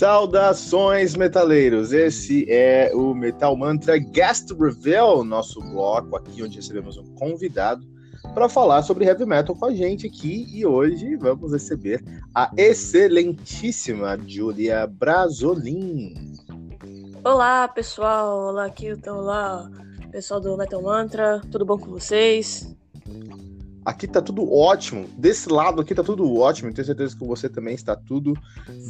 Saudações, metaleiros! Esse é o Metal Mantra Guest Reveal, nosso bloco aqui onde recebemos um convidado para falar sobre heavy metal com a gente aqui. E hoje vamos receber a excelentíssima Julia Brasolin. Olá, pessoal! Olá, Kilton! Olá, pessoal do Metal Mantra! Tudo bom com vocês? Aqui tá tudo ótimo. Desse lado aqui tá tudo ótimo. Tenho certeza que você também está tudo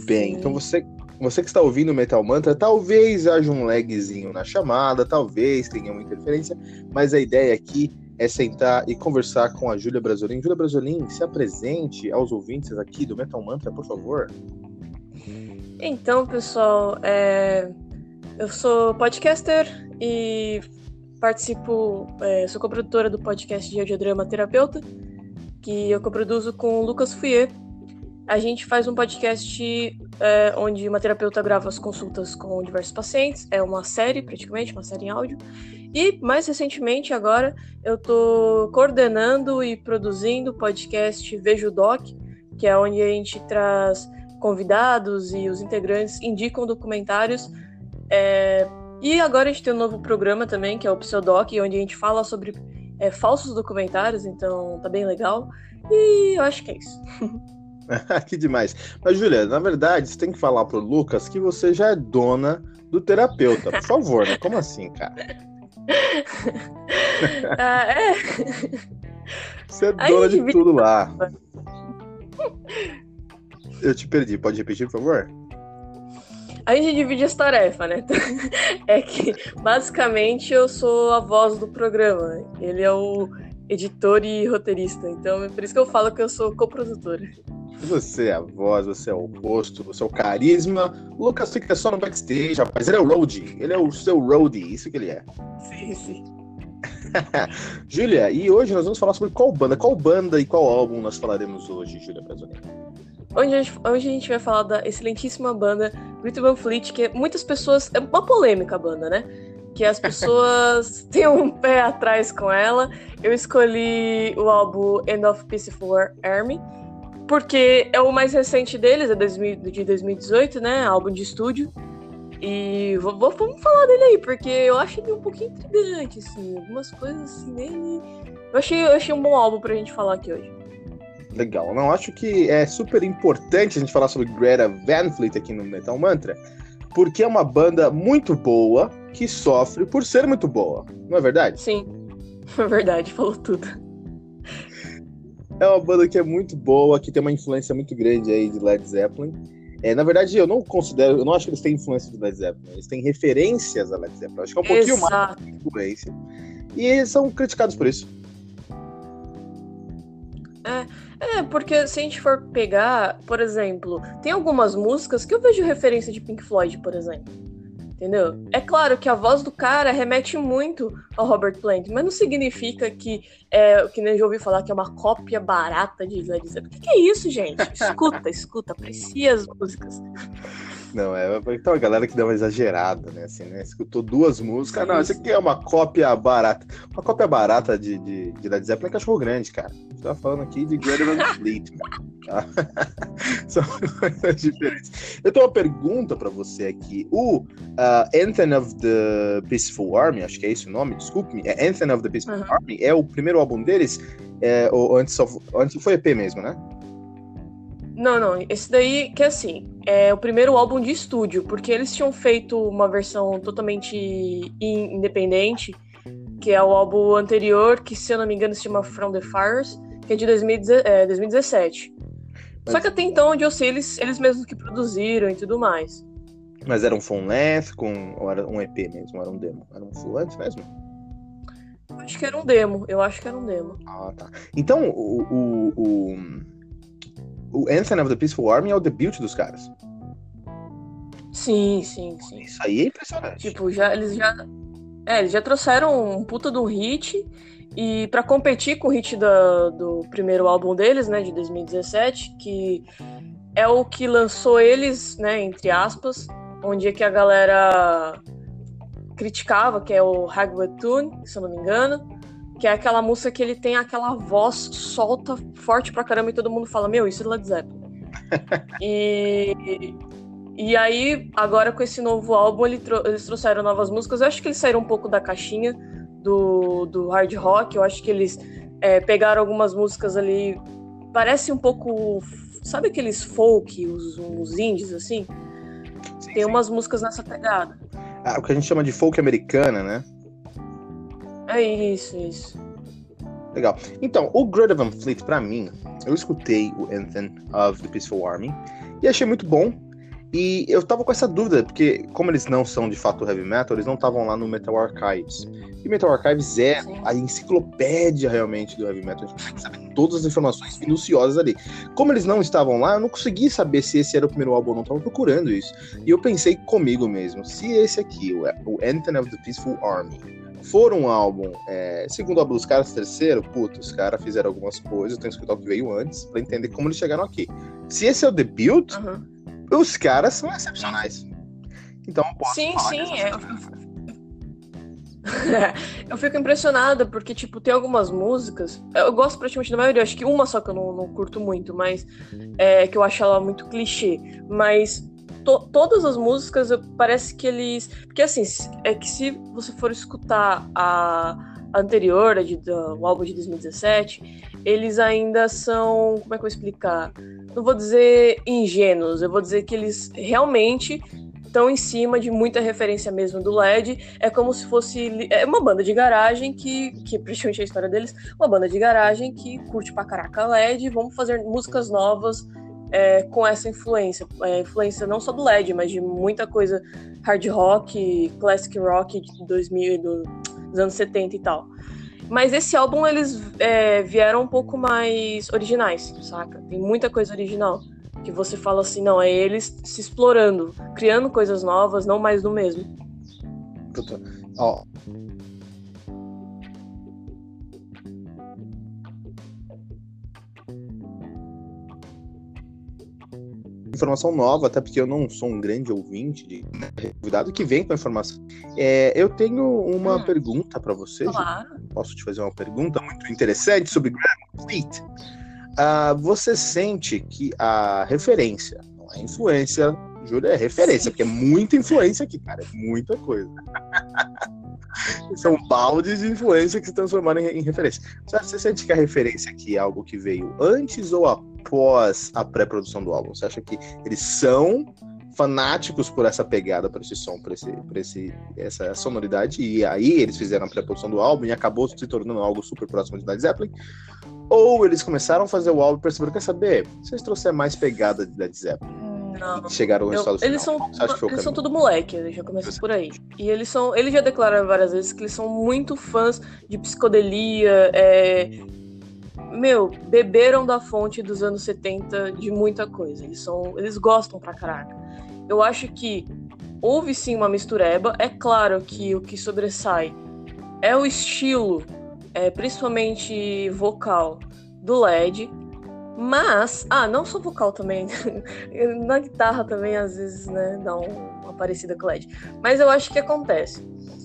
bem. Então você, você que está ouvindo Metal Mantra, talvez haja um lagzinho na chamada, talvez tenha uma interferência, mas a ideia aqui é sentar e conversar com a Júlia Brasolin. Júlia Brasolin, se apresente aos ouvintes aqui do Metal Mantra, por favor. Então, pessoal, é... eu sou podcaster e participo, é, sou coprodutora do podcast de Audiodrama Terapeuta, que eu coproduzo com o Lucas Fouier. A gente faz um podcast é, onde uma terapeuta grava as consultas com diversos pacientes. É uma série, praticamente, uma série em áudio. E, mais recentemente, agora, eu estou coordenando e produzindo o podcast Vejo Doc, que é onde a gente traz convidados e os integrantes indicam documentários é, e agora a gente tem um novo programa também, que é o Pseudoc, onde a gente fala sobre é, falsos documentários, então tá bem legal. E eu acho que é isso. que demais. Mas, Julia, na verdade, você tem que falar pro Lucas que você já é dona do terapeuta. Por favor, né? Como assim, cara? ah, é. Você é dona de tudo lá. Eu te perdi. Pode repetir, por favor? A gente divide as tarefas, né? é que basicamente eu sou a voz do programa. Ele é o editor e roteirista. Então é por isso que eu falo que eu sou coprodutora. Você é a voz, você é o rosto, você é o carisma. O Lucas fica só no backstage, rapaz. Ele é o roadie. Ele é o seu roadie. Isso que ele é. Sim, sim. Júlia, e hoje nós vamos falar sobre qual banda, qual banda e qual álbum nós falaremos hoje, Júlia Brasolini? Hoje a, gente, hoje a gente vai falar da excelentíssima banda Greta Van Fleet, que muitas pessoas. É uma polêmica a banda, né? Que as pessoas têm um pé atrás com ela. Eu escolhi o álbum End of Peaceful Army, porque é o mais recente deles, é de 2018, né? Álbum de estúdio. E vamos falar dele aí, porque eu acho ele um pouquinho intrigante, assim. Algumas coisas assim. Eu achei, eu achei um bom álbum pra gente falar aqui hoje. Legal. Não acho que é super importante a gente falar sobre Greta Van Fleet aqui no Metal Mantra, porque é uma banda muito boa que sofre por ser muito boa. Não é verdade? Sim. É verdade, falou tudo. É uma banda que é muito boa, que tem uma influência muito grande aí de Led Zeppelin. É, na verdade, eu não considero, eu não acho que eles têm influência de Led Zeppelin, eles têm referências a Led Zeppelin. Acho que é um pouquinho Exato. mais de influência. E eles são criticados por isso. É, é, porque se a gente for pegar, por exemplo, tem algumas músicas que eu vejo referência de Pink Floyd, por exemplo. Entendeu? É claro que a voz do cara remete muito ao Robert Plant, mas não significa que, é, que nem eu já ouvi falar que é uma cópia barata de Led Zeppelin. O que, que é isso, gente? Escuta, escuta, aprecia as músicas. Não, é tem uma galera que dá uma exagerada, né? Assim, né? Escutou duas músicas. Não, isso aqui é uma cópia barata. Uma cópia barata de, de, de Led Zeppelin é cachorro grande, cara. A gente tá falando aqui de Greta Fleet, tá? São coisas diferentes. Eu tenho uma pergunta pra você aqui. O uh, Anthem of the Peaceful Army, acho que é esse o nome, desculpe-me. É Anthem of the Peaceful uhum. Army, é o primeiro álbum deles? É, ou antes, só, antes foi EP mesmo, né? Não, não. Esse daí, que é assim, é o primeiro álbum de estúdio, porque eles tinham feito uma versão totalmente independente, que é o álbum anterior, que se eu não me engano se chama From the Fires, que é de 2017. Mas... Só que até então, onde eu sei, eles, eles mesmos que produziram e tudo mais. Mas era um length com, ou era um EP mesmo? Era um demo? Era um full length mesmo? acho que era um demo. Eu acho que era um demo. Ah, tá. Então, o, o, o o Anthem of the Peaceful Army é o debut dos caras. Sim, sim, sim. Isso aí é impressionante. Tipo, já, eles já. É, eles já trouxeram um puta do hit. E para competir com o hit da, do primeiro álbum deles, né, de 2017, que é o que lançou eles, né, entre aspas, onde é que a galera criticava, que é o Hagway Tune, se eu não me engano que é aquela música que ele tem aquela voz solta forte pra caramba e todo mundo fala, meu, isso é Led Zeppelin. e, e aí, agora com esse novo álbum, ele tro eles trouxeram novas músicas. Eu acho que eles saíram um pouco da caixinha do, do hard rock. Eu acho que eles é, pegaram algumas músicas ali. Parece um pouco. Sabe aqueles folk, os, os indies, assim? Sim, Tem sim. umas músicas nessa pegada. Ah, o que a gente chama de folk americana, né? É isso, isso. Legal. Então, o Greta Van Fleet, pra mim, eu escutei o Anthem of the Peaceful Army e achei muito bom. E eu tava com essa dúvida, porque como eles não são de fato heavy metal, eles não estavam lá no Metal Archives. E Metal Archives é Sim. a enciclopédia realmente do heavy metal. A gente consegue saber todas as informações minuciosas ali. Como eles não estavam lá, eu não consegui saber se esse era o primeiro álbum ou não. Eu tava procurando isso. E eu pensei comigo mesmo, se esse aqui, o Anthem of the Peaceful Army, for um álbum, é, segundo o álbum dos caras, terceiro, puto, os caras fizeram algumas coisas, eu tenho que escutar o que veio antes, pra entender como eles chegaram aqui. Se esse é o debut, uhum. os caras são excepcionais. Então, posso Sim, sim, é. eu fico impressionada, porque, tipo, tem algumas músicas. Eu gosto praticamente da maioria, acho que uma só que eu não, não curto muito, mas é, que eu acho ela muito clichê. Mas to, todas as músicas parece que eles. Porque assim, é que se você for escutar a, anterior, a de, do, o álbum de 2017, eles ainda são. Como é que eu vou explicar? Não vou dizer ingênuos, eu vou dizer que eles realmente estão em cima de muita referência mesmo do LED. É como se fosse é uma banda de garagem que, que praticamente a história deles, uma banda de garagem que curte pra caraca LED, vamos fazer músicas novas é, com essa influência. É, influência não só do LED, mas de muita coisa hard rock, classic rock de 2000, do, dos anos 70 e tal. Mas esse álbum eles é, vieram um pouco mais originais, saca? Tem muita coisa original. Que você fala assim, não, é eles se explorando, criando coisas novas, não mais do mesmo. Ó, informação nova, até porque eu não sou um grande ouvinte de convidado que vem com a informação. É, eu tenho uma hum, pergunta para você. Claro. Posso te fazer uma pergunta muito interessante sobre Graham Fleet? Uh, você sente que a referência, não é influência, Júlia, é referência, Sim. porque é muita influência aqui, cara, é muita coisa. São baldes de influência que se transformaram em, em referência. Você sente que a referência aqui é algo que veio antes ou após a pré-produção do álbum? Você acha que eles são fanáticos por essa pegada, por esse som, por, esse, por esse, essa sonoridade, e aí eles fizeram a pré-produção do álbum e acabou se tornando algo super próximo de Led Zeppelin? Ou eles começaram a fazer o álbum e perceberam, quer saber, se eles trouxerem mais pegada de Led Zeppelin? Não. Chegaram ao resultado Eles são, eles são tudo moleque, ele já começa por aí. E eles são. Eles já declararam várias vezes que eles são muito fãs de psicodelia. É, meu, beberam da fonte dos anos 70 de muita coisa. Eles são. Eles gostam pra caraca. Eu acho que houve sim uma mistureba. É claro que o que sobressai é o estilo, é, principalmente vocal, do LED Mas, ah, não só vocal também. Na guitarra também, às vezes, né, dá um, uma parecida com LED. Mas eu acho que acontece.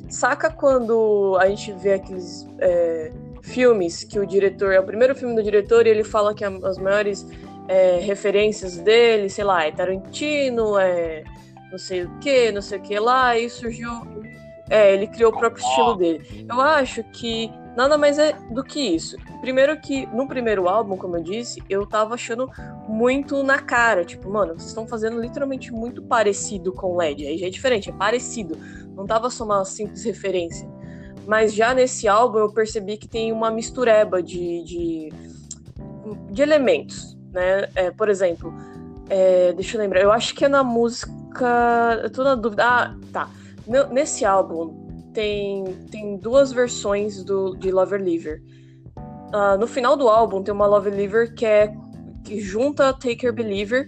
Saca quando a gente vê aqueles é, filmes que o diretor, é o primeiro filme do diretor e ele fala que as maiores é, referências dele, sei lá, é Tarantino, é não sei o que, não sei o que lá, e surgiu. É, ele criou o próprio estilo dele. Eu acho que nada mais é do que isso. Primeiro que no primeiro álbum, como eu disse, eu tava achando muito na cara. Tipo, mano, vocês estão fazendo literalmente muito parecido com LED. Aí já é diferente, é parecido. Não tava só uma simples referência. Mas já nesse álbum eu percebi que tem uma mistureba de, de, de elementos, né? É, por exemplo, é, deixa eu lembrar, eu acho que é na música. Eu tô na dúvida. Ah, tá. Nesse álbum tem, tem duas versões do, de Lover Lever. Uh, no final do álbum tem uma Love Lever que é que junta Take Your Believer,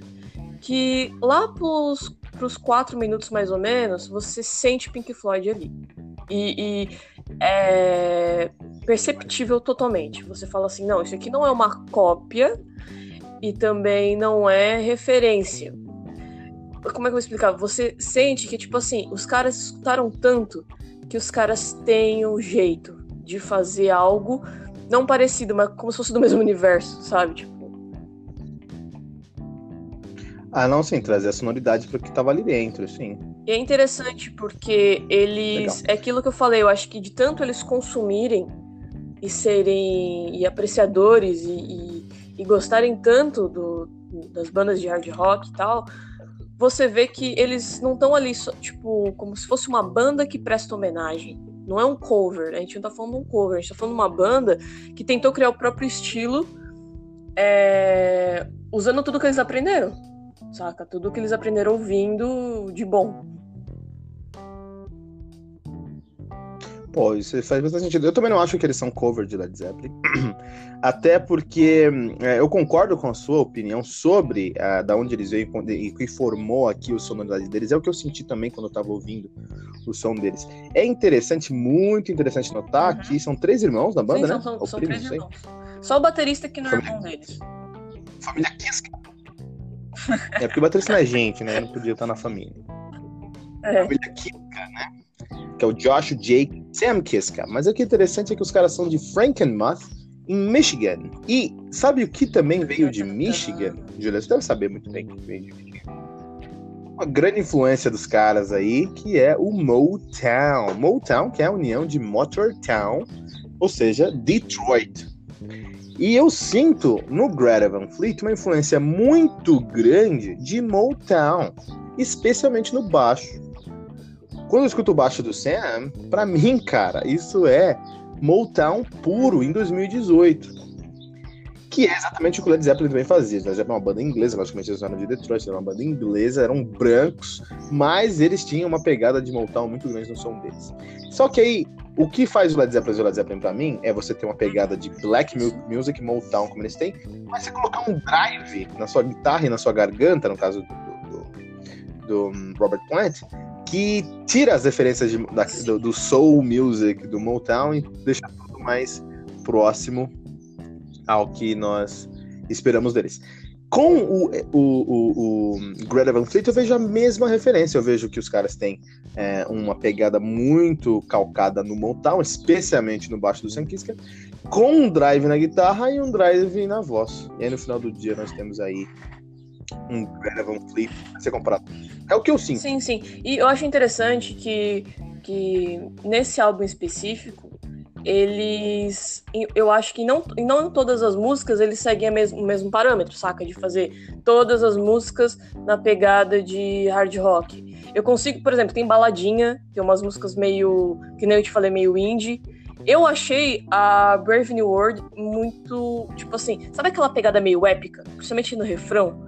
que lá pros, pros quatro minutos mais ou menos, você sente Pink Floyd ali. E, e, é perceptível totalmente. Você fala assim, não, isso aqui não é uma cópia e também não é referência. Como é que eu vou explicar? Você sente que, tipo assim, os caras escutaram tanto que os caras têm um jeito de fazer algo não parecido, mas como se fosse do mesmo universo, sabe? Tipo. Ah, não, sim, trazer a sonoridade para o que tava ali dentro, sim. E é interessante porque eles. Legal. É aquilo que eu falei, eu acho que de tanto eles consumirem e serem e apreciadores e, e, e gostarem tanto do, das bandas de hard rock e tal, você vê que eles não estão ali, tipo, como se fosse uma banda que presta homenagem. Não é um cover, a gente não tá falando de um cover, a gente tá falando de uma banda que tentou criar o próprio estilo é, usando tudo que eles aprenderam, saca? Tudo que eles aprenderam ouvindo de bom. Pô, isso faz bastante sentido. Eu também não acho que eles são cover de Led Zeppelin. Até porque é, eu concordo com a sua opinião sobre uh, da onde eles veio e que formou aqui o sonoridade deles. É o que eu senti também quando eu tava ouvindo o som deles. É interessante, muito interessante notar uhum. que são três irmãos na banda, Sim, né? São, são, são três irmãos. Só o baterista que não é irmão deles. Família Kiska. é porque o baterista não é gente, né? Não podia estar na família. É. Família Kiska, né? que é o Josh Jake Sam Kiska. Mas o que é interessante é que os caras são de Frankenmuth, em Michigan. E sabe o que também veio de Michigan? Julia, você deve saber muito bem que veio de Michigan. Uma grande influência dos caras aí, que é o Motown. Motown, que é a união de Motortown, ou seja, Detroit. E eu sinto no Greta Van Fleet uma influência muito grande de Motown, especialmente no baixo. Quando eu escuto o baixo do Sam, pra mim, cara, isso é Motown puro em 2018. Que é exatamente o que o Led Zeppelin também fazia. Led Zeppelin é uma banda inglesa, logicamente eles eram de Detroit, era uma banda inglesa, eram brancos, mas eles tinham uma pegada de Motown muito grande no som deles. Só que aí, o que faz o Led Zeppelin o Led Zeppelin pra mim é você ter uma pegada de black music, Motown, como eles têm, mas você colocar um drive na sua guitarra e na sua garganta, no caso do, do, do hum, Robert Plant, que tira as referências de, da, do, do, soul music, do Motown e deixa tudo mais próximo ao que nós esperamos deles. Com o, o, o, o Greta Van Fleet, eu vejo a mesma referência. Eu vejo que os caras têm é, uma pegada muito calcada no Motown, especialmente no baixo do Sam com um drive na guitarra e um drive na voz. E aí no final do dia nós temos aí um Greta Fleet a ser comparado. É o que eu sinto. Sim, sim. E eu acho interessante que, que nesse álbum específico, eles. Eu acho que não, não todas as músicas eles seguem mesmo, o mesmo parâmetro, saca? De fazer todas as músicas na pegada de hard rock. Eu consigo, por exemplo, tem baladinha, tem umas músicas meio. que nem eu te falei, meio indie. Eu achei a Brave New World muito. Tipo assim, sabe aquela pegada meio épica? Principalmente no refrão?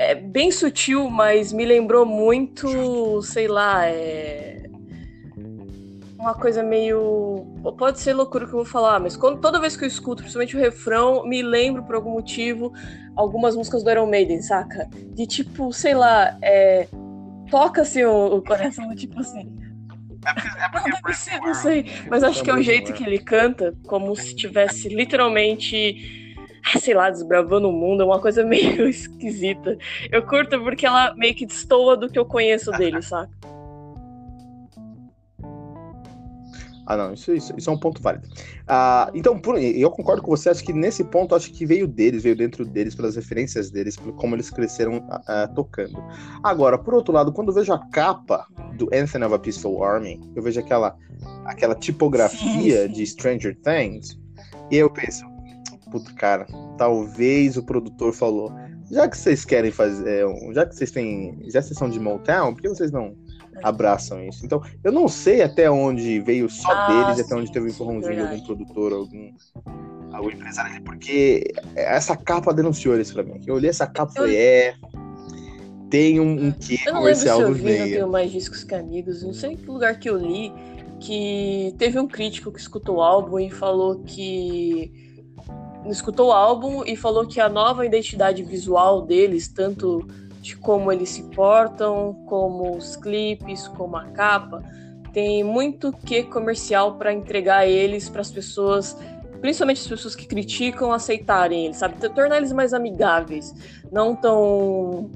É bem sutil, mas me lembrou muito, sei lá, é uma coisa meio. Pode ser loucura que eu vou falar, mas quando, toda vez que eu escuto, principalmente o refrão, me lembro por algum motivo algumas músicas do Iron Maiden, saca? De tipo, sei lá, é... toca assim o, o coração, tipo assim. É porque, é porque não, deve ser, não sei. Mas acho que é o jeito que ele canta, como se tivesse literalmente sei lá, desbravando o mundo, é uma coisa meio esquisita. Eu curto porque ela meio que destoa do que eu conheço dele, saca? Ah, não, isso, isso, isso é um ponto válido. Ah, então, por, eu concordo com você, acho que nesse ponto, acho que veio deles, veio dentro deles, pelas referências deles, por como eles cresceram uh, tocando. Agora, por outro lado, quando eu vejo a capa do Anthem of a Peaceful Army, eu vejo aquela, aquela tipografia sim, sim. de Stranger Things, e eu penso, puta, cara, talvez o produtor falou, já que vocês querem fazer, já que vocês têm, já vocês são de Motown, por que vocês não abraçam isso. Então, eu não sei até onde veio só ah, deles, sim, até onde teve um empurrãozinho de algum produtor, algum, algum empresário porque essa capa denunciou isso pra mim. Eu olhei essa capa e falei, é. Tem um, um quê eu não comercial se eu tenho mais discos que amigos. Não sei que lugar que eu li que teve um crítico que escutou o álbum e falou que escutou o álbum e falou que a nova identidade visual deles, tanto de como eles se portam, como os clipes, como a capa, tem muito que comercial para entregar eles para as pessoas, principalmente as pessoas que criticam, aceitarem eles, sabe? Tornar eles mais amigáveis, não tão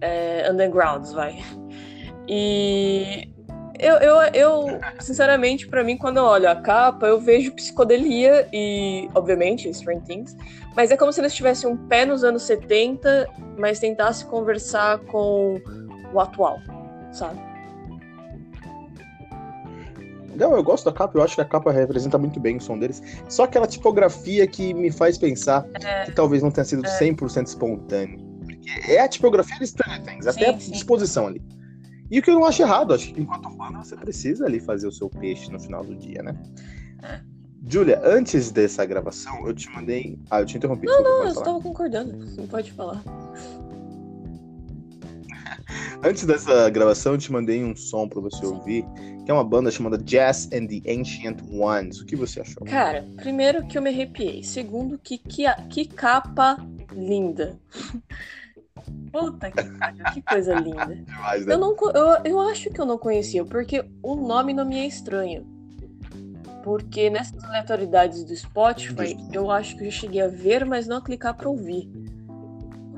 é, undergrounds, vai. E eu, eu, eu sinceramente, para mim, quando eu olho a capa, eu vejo psicodelia e, obviamente, Stranger Things, mas é como se eles tivessem um pé nos anos 70, mas tentasse conversar com o atual, sabe? Não, eu gosto da capa, eu acho que a capa representa muito bem o som deles. Só aquela tipografia que me faz pensar é, que talvez não tenha sido é. 100% espontâneo. Porque é a tipografia de Stranger Things, sim, até a sim. disposição ali. E o que eu não acho errado, acho que enquanto fã você precisa ali fazer o seu peixe no final do dia, né? É. Julia, antes dessa gravação, eu te mandei. Ah, eu te interrompi. Não, não, eu estava concordando. Você não pode falar. antes dessa gravação, eu te mandei um som pra você Sim. ouvir, que é uma banda chamada Jazz and the Ancient Ones. O que você achou? Cara, primeiro que eu me arrepiei. Segundo, que, que, que capa linda. Puta que, que coisa linda. Demais, né? eu, não, eu, eu acho que eu não conhecia, porque o nome não me é estranho. Porque nessas aleatoriedades do Spotify, eu acho que eu cheguei a ver, mas não a clicar pra ouvir.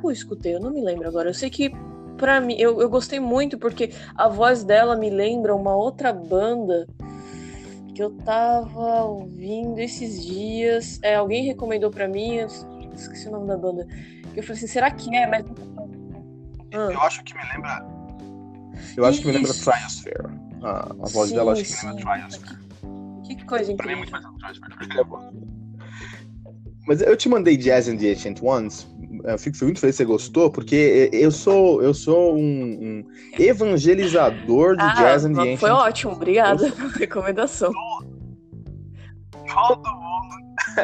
Eu escutei, eu não me lembro agora. Eu sei que, pra mim, eu, eu gostei muito, porque a voz dela me lembra uma outra banda que eu tava ouvindo esses dias. É, alguém recomendou para mim, eu esqueci o nome da banda. Eu falei assim, será que é? Mas. Ah. Eu acho que me lembra. Eu acho Isso. que me lembra Triosphere. Ah, a voz sim, dela acho que me lembra Triosphere. Que coisa incrível. Pra mim é muito mais Mas eu te mandei Jazz and the Ancient Ones. Eu fico muito feliz que você gostou, porque eu sou, eu sou um, um evangelizador de ah, Jazz and the Ancient Foi ótimo, obrigada pela recomendação. Todo mundo,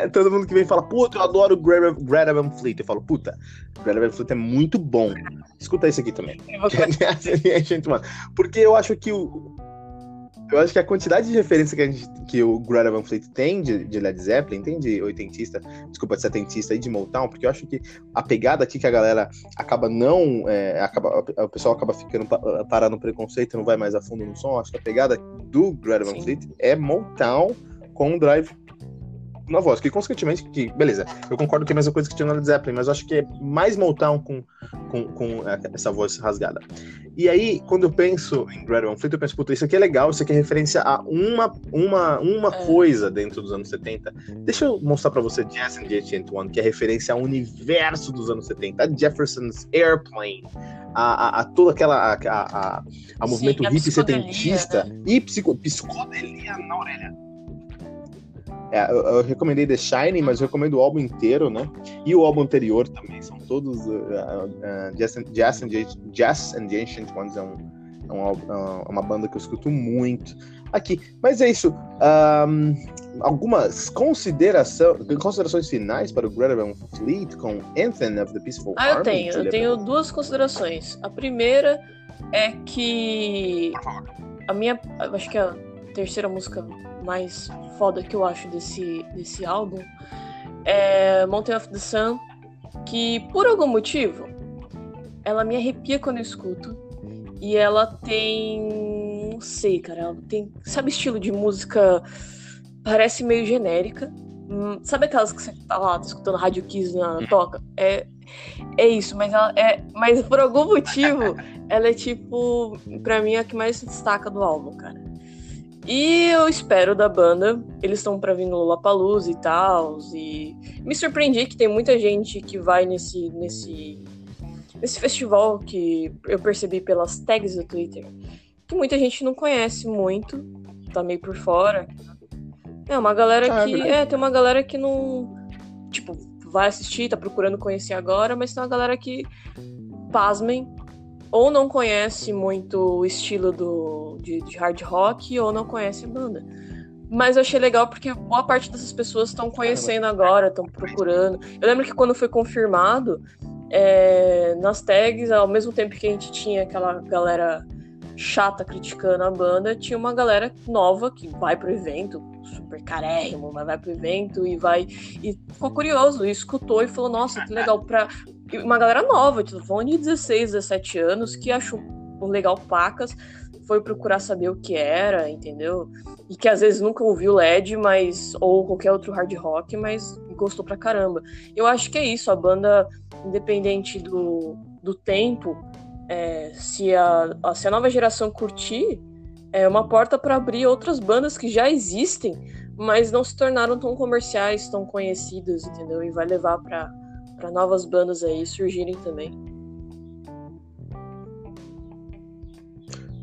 todo mundo que vem fala, puta, eu adoro Greta Van Fleet. Eu falo, puta, Greta Van Fleet é muito bom. Escuta isso aqui também. Porque eu acho que o, eu acho que a quantidade de referência que, a gente, que o Greta Van Fleet tem de, de, Led Zeppelin, tem de oitentista, desculpa, de setentista e de Motown, porque eu acho que a pegada aqui que a galera acaba não. É, acaba, o pessoal acaba ficando parado no preconceito não vai mais a fundo no som. Acho que a pegada do Greta Van Fleet é Motown com drive na voz, que consequentemente, que, beleza, eu concordo que é a mesma coisa que tinha no Led Zeppelin, mas eu acho que é mais Motown com, com, com essa voz rasgada. E aí, quando eu penso em Greta Van Fleet, eu penso, puta, isso aqui é legal, isso aqui é referência a uma, uma, uma é. coisa dentro dos anos 70. Deixa eu mostrar pra você Jazz and the Ancient One, que é referência ao universo dos anos 70, a Jefferson's Airplane, a, a, a toda aquela, a, a, a movimento Sim, hippie setentista né? e psico, psicodelia na orelha. É, eu, eu, recomendei The Shining, mas eu recomendo o álbum inteiro, né? E o álbum anterior também, são todos uh, uh, uh Jazz, and, Jazz, and, Jazz and the Ancient Ones, é, um, é, um, é uma banda que eu escuto muito aqui. Mas é isso. Um, algumas consideração, considerações finais para o Greta Van Fleet com Anthem of the Peaceful Ah, eu tenho. Eu tenho duas considerações. A primeira é que a minha, acho que a terceira música mais foda que eu acho desse, desse álbum é Mountain of the Sun, que por algum motivo ela me arrepia quando eu escuto. E ela tem. Não sei, cara. Ela tem. Sabe estilo de música? Parece meio genérica, Hum, sabe aquelas que você tá lá, escutando Rádio Kiss na hum. toca? É, é isso, mas ela é. Mas por algum motivo, ela é tipo, pra mim, a que mais se destaca do álbum, cara. E eu espero da banda. Eles estão pra vir no Lollapalooza e tal. E me surpreendi que tem muita gente que vai nesse, nesse, nesse festival que eu percebi pelas tags do Twitter. Que muita gente não conhece muito, tá meio por fora. É, uma galera ah, que. É, é, tem uma galera que não. Tipo, vai assistir, tá procurando conhecer agora, mas tem uma galera que, pasmem, ou não conhece muito o estilo do, de, de hard rock ou não conhece a banda. Mas eu achei legal porque boa parte dessas pessoas estão conhecendo agora, estão procurando. Eu lembro que quando foi confirmado, é, nas tags, ao mesmo tempo que a gente tinha aquela galera chata criticando a banda, tinha uma galera nova que vai pro evento, super carérrimo, mas vai pro evento e vai. E ficou curioso, e escutou e falou: Nossa, que legal. Pra, uma galera nova, tipo, falando de 16, 17 anos, que achou legal pacas, foi procurar saber o que era, entendeu? E que às vezes nunca ouviu LED, mas ou qualquer outro hard rock, mas gostou pra caramba. Eu acho que é isso, a banda, independente do, do tempo, é, se, a, a, se a nova geração curtir, é uma porta para abrir outras bandas que já existem, mas não se tornaram tão comerciais, tão conhecidas, entendeu? E vai levar para para novas bandas aí surgirem também.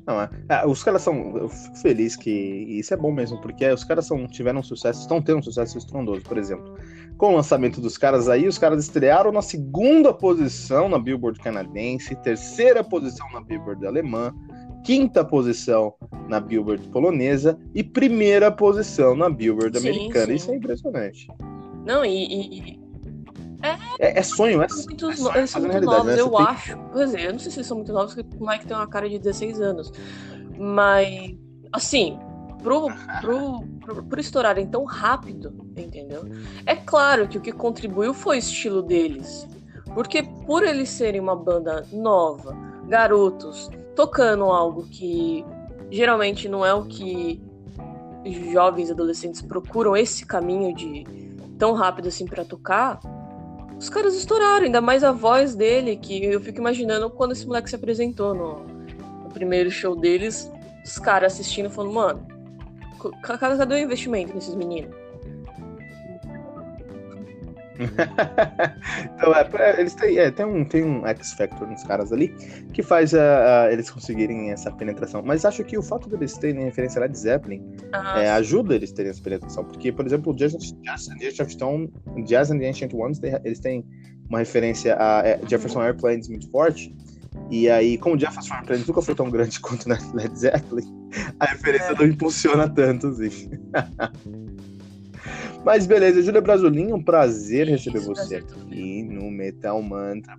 Não, é, é, os caras são. Eu fico feliz que. isso é bom mesmo, porque os caras são, tiveram sucesso, estão tendo um sucesso estrondoso, por exemplo. Com o lançamento dos caras aí, os caras estrearam na segunda posição na Billboard canadense, terceira posição na Billboard alemã, quinta posição na Billboard polonesa e primeira posição na Billboard sim, americana. Sim. Isso é impressionante. Não, e, e, é, é, sonho, é, é sonho. Eles são muito novos, né? eu acho. Pois é, eu não sei se eles são muito novos, porque o Mike tem uma cara de 16 anos. Mas, assim, pro, pro, pro, pro estourarem tão rápido, entendeu? É claro que o que contribuiu foi o estilo deles. Porque por eles serem uma banda nova, garotos, tocando algo que geralmente não é o que jovens adolescentes procuram esse caminho de tão rápido assim para tocar, os caras estouraram, ainda mais a voz dele, que eu fico imaginando quando esse moleque se apresentou no, no primeiro show deles, os caras assistindo falando, mano, cadê o investimento nesses meninos? então, é, eles têm, é, tem, um, tem um X-Factor nos caras ali que faz uh, uh, eles conseguirem essa penetração. Mas acho que o fato deles terem referência a Led Zeppelin ah, é, ajuda eles terem essa penetração. Porque, por exemplo, Jazz, Jazz Ancient Stone, Jazz and the Ancient Ones, eles têm uma referência a é, Jefferson Airplanes muito forte. E aí, como Jefferson Airplanes nunca foi tão grande quanto Led Zeppelin, a referência é. não impulsiona tanto, assim. Mas beleza, Júlia Brasolim, um prazer receber Isso, você prazer aqui no Metal Mantra.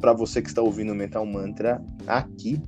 Para você que está ouvindo o Metal Mantra aqui.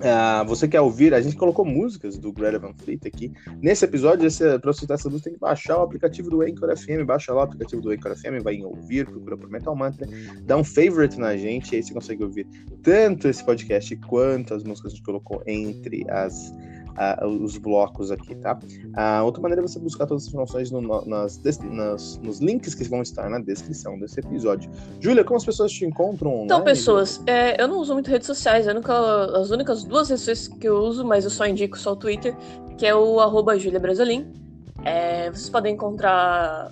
Uh, você quer ouvir? A gente colocou músicas do Greta Van Fleet aqui. Nesse episódio, para você essa música, tem que baixar o aplicativo do Anchor FM. Baixa lá o aplicativo do Anchor FM, vai em ouvir, procura por Metal Mantra, dá um favorite na gente, aí você consegue ouvir tanto esse podcast quanto as músicas que a gente colocou entre as uh, os blocos aqui, tá? Uh, outra maneira é você buscar todas as informações no, nas, nas, nos links que vão estar na descrição desse episódio. Júlia, como as pessoas te encontram? Então, pessoas, é, eu não uso muito redes sociais, nunca, as únicas duas redes sociais que eu uso, mas eu só indico só o Twitter, que é o arroba. É, vocês podem encontrar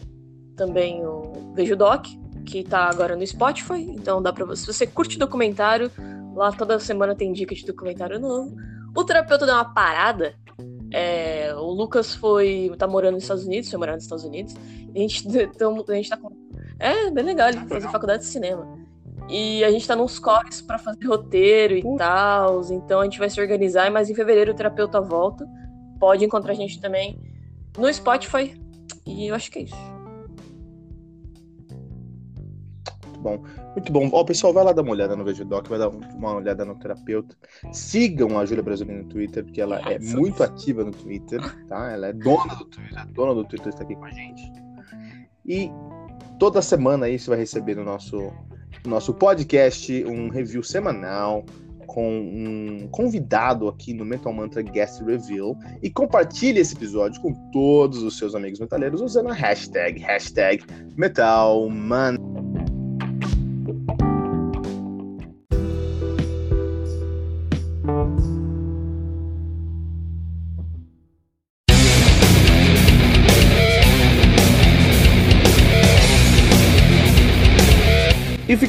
também o Vejo Doc, que tá agora no Spotify, então dá pra você. Se você curte documentário, lá toda semana tem dica de documentário novo. O terapeuta deu uma parada. É, o Lucas foi. tá morando nos Estados Unidos, foi morar nos Estados Unidos. A gente, então, a gente tá com. É, bem legal, ele fazer faculdade de cinema. E a gente tá nos cores para fazer roteiro e tal. Então a gente vai se organizar, mas em fevereiro o terapeuta volta. Pode encontrar a gente também no Spotify. E eu acho que é isso. Muito bom. Muito bom. Ó, pessoal, vai lá dar uma olhada no VGDoc, vai dar uma olhada no terapeuta. Sigam a Júlia Brasilina no Twitter, porque ela é muito ativa no Twitter, tá? Ela é dona do Twitter, dona do Twitter está aqui com a gente. E toda semana aí você vai receber no nosso, no nosso podcast um review semanal com um convidado aqui no Metal Mantra Guest Reveal e compartilhe esse episódio com todos os seus amigos metaleiros usando a hashtag, hashtag MetalMantra.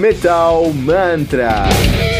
Metal Mantra.